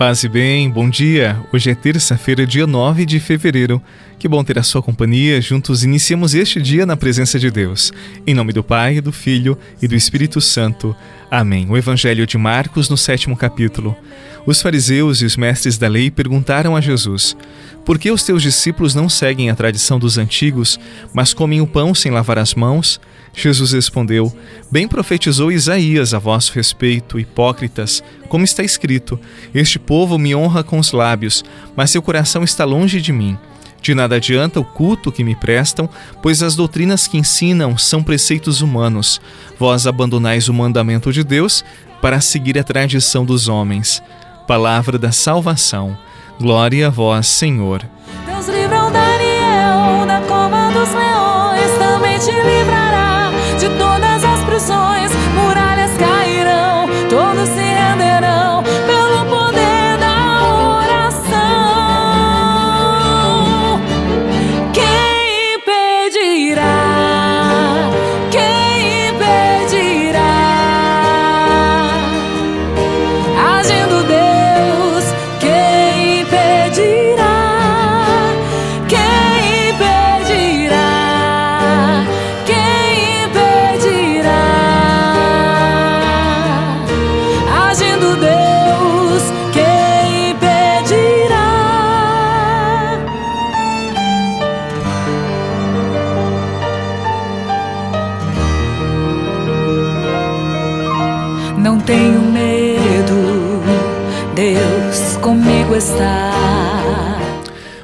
Paz e bem, bom dia. Hoje é terça-feira, dia 9 de fevereiro. Que bom ter a sua companhia. Juntos iniciamos este dia na presença de Deus. Em nome do Pai, do Filho e do Espírito Santo. Amém. O Evangelho de Marcos, no sétimo capítulo. Os fariseus e os mestres da lei perguntaram a Jesus: Por que os teus discípulos não seguem a tradição dos antigos, mas comem o pão sem lavar as mãos? Jesus respondeu: Bem profetizou Isaías a vosso respeito, hipócritas, como está escrito: Este povo me honra com os lábios, mas seu coração está longe de mim. De nada adianta o culto que me prestam, pois as doutrinas que ensinam são preceitos humanos. Vós abandonais o mandamento de Deus para seguir a tradição dos homens. Palavra da salvação. Glória a vós, Senhor. Deus livrou Daniel da cova dos leões, também está.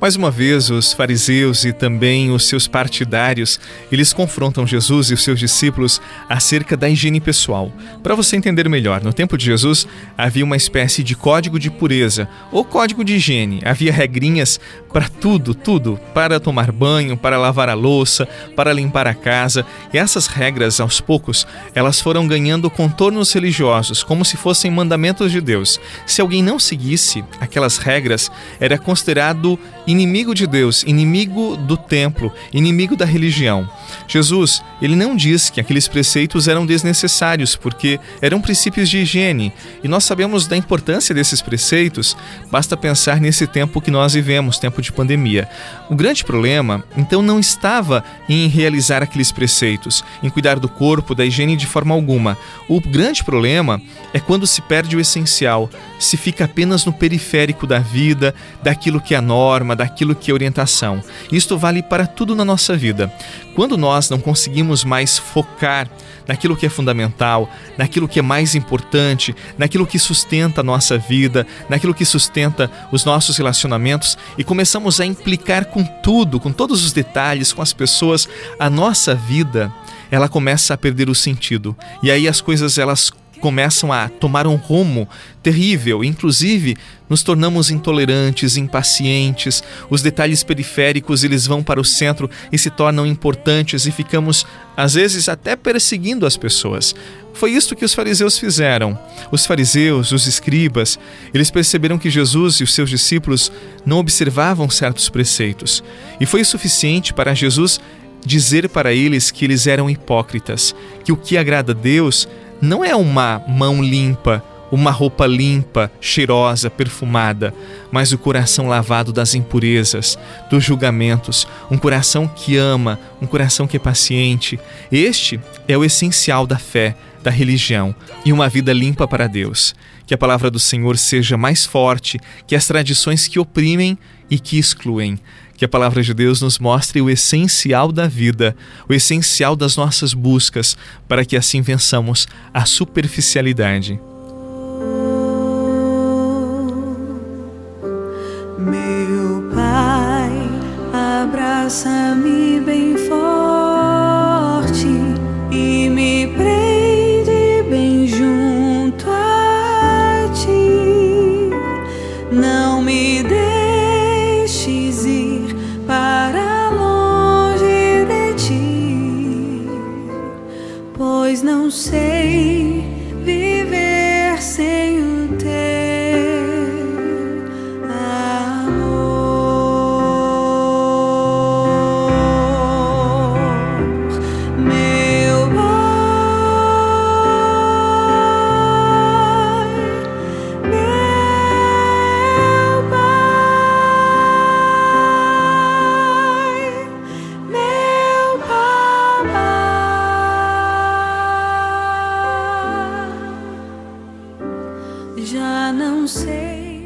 Mais uma vez, os fariseus e também os seus partidários, eles confrontam Jesus e os seus discípulos acerca da higiene pessoal. Para você entender melhor, no tempo de Jesus havia uma espécie de código de pureza ou código de higiene. Havia regrinhas para tudo, tudo, para tomar banho, para lavar a louça, para limpar a casa. E essas regras, aos poucos, elas foram ganhando contornos religiosos, como se fossem mandamentos de Deus. Se alguém não seguisse aquelas regras, era considerado inimigo de Deus, inimigo do templo, inimigo da religião. Jesus, ele não diz que aqueles preceitos eram desnecessários, porque eram princípios de higiene, e nós sabemos da importância desses preceitos, basta pensar nesse tempo que nós vivemos, tempo de pandemia. O grande problema, então, não estava em realizar aqueles preceitos, em cuidar do corpo, da higiene de forma alguma. O grande problema é quando se perde o essencial, se fica apenas no periférico da vida, daquilo que é a norma, daquilo que é orientação. Isto vale para tudo na nossa vida. Quando nós não conseguimos mais focar naquilo que é fundamental, naquilo que é mais importante, naquilo que sustenta a nossa vida, naquilo que sustenta os nossos relacionamentos e começamos a implicar com tudo, com todos os detalhes, com as pessoas, a nossa vida, ela começa a perder o sentido. E aí as coisas elas começam a tomar um rumo terrível, inclusive nos tornamos intolerantes, impacientes, os detalhes periféricos eles vão para o centro e se tornam importantes e ficamos às vezes até perseguindo as pessoas. Foi isso que os fariseus fizeram. Os fariseus, os escribas, eles perceberam que Jesus e os seus discípulos não observavam certos preceitos. E foi suficiente para Jesus dizer para eles que eles eram hipócritas, que o que agrada a Deus não é uma mão limpa, uma roupa limpa, cheirosa, perfumada, mas o coração lavado das impurezas, dos julgamentos, um coração que ama, um coração que é paciente. Este é o essencial da fé, da religião e uma vida limpa para Deus. Que a palavra do Senhor seja mais forte que as tradições que oprimem e que excluem. Que a palavra de Deus nos mostre o essencial da vida, o essencial das nossas buscas, para que assim vençamos a superficialidade. Meu Pai, abraça-me sei viver sem Já não sei.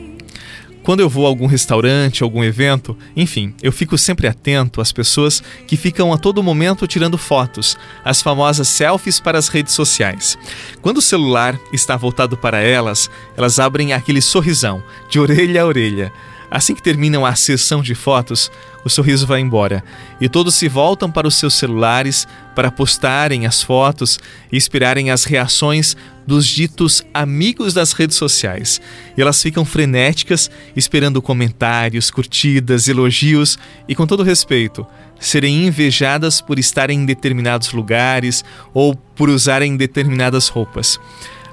Quando eu vou a algum restaurante, algum evento, enfim, eu fico sempre atento às pessoas que ficam a todo momento tirando fotos, as famosas selfies para as redes sociais. Quando o celular está voltado para elas, elas abrem aquele sorrisão, de orelha a orelha. Assim que terminam a sessão de fotos, o sorriso vai embora e todos se voltam para os seus celulares para postarem as fotos e esperarem as reações dos ditos amigos das redes sociais. E elas ficam frenéticas, esperando comentários, curtidas, elogios e, com todo respeito, serem invejadas por estarem em determinados lugares ou por usarem determinadas roupas.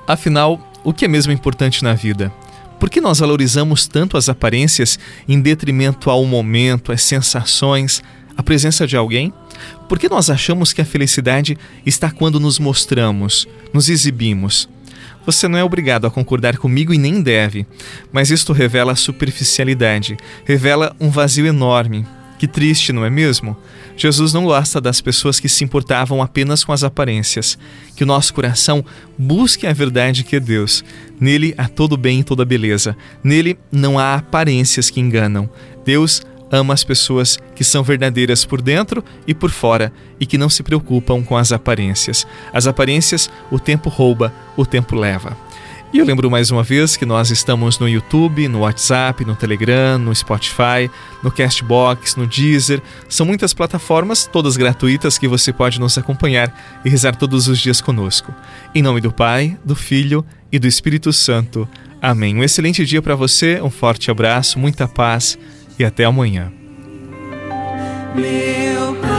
Afinal, o que é mesmo importante na vida? Por que nós valorizamos tanto as aparências em detrimento ao momento, às sensações, à presença de alguém? Por que nós achamos que a felicidade está quando nos mostramos, nos exibimos? Você não é obrigado a concordar comigo e nem deve, mas isto revela superficialidade, revela um vazio enorme, que triste, não é mesmo? Jesus não gosta das pessoas que se importavam apenas com as aparências. Que o nosso coração busque a verdade que é Deus. Nele há todo bem e toda beleza. Nele não há aparências que enganam. Deus ama as pessoas que são verdadeiras por dentro e por fora e que não se preocupam com as aparências. As aparências o tempo rouba, o tempo leva. E eu lembro mais uma vez que nós estamos no YouTube, no WhatsApp, no Telegram, no Spotify, no Castbox, no Deezer. São muitas plataformas, todas gratuitas, que você pode nos acompanhar e rezar todos os dias conosco. Em nome do Pai, do Filho e do Espírito Santo. Amém. Um excelente dia para você, um forte abraço, muita paz e até amanhã. Meu pai.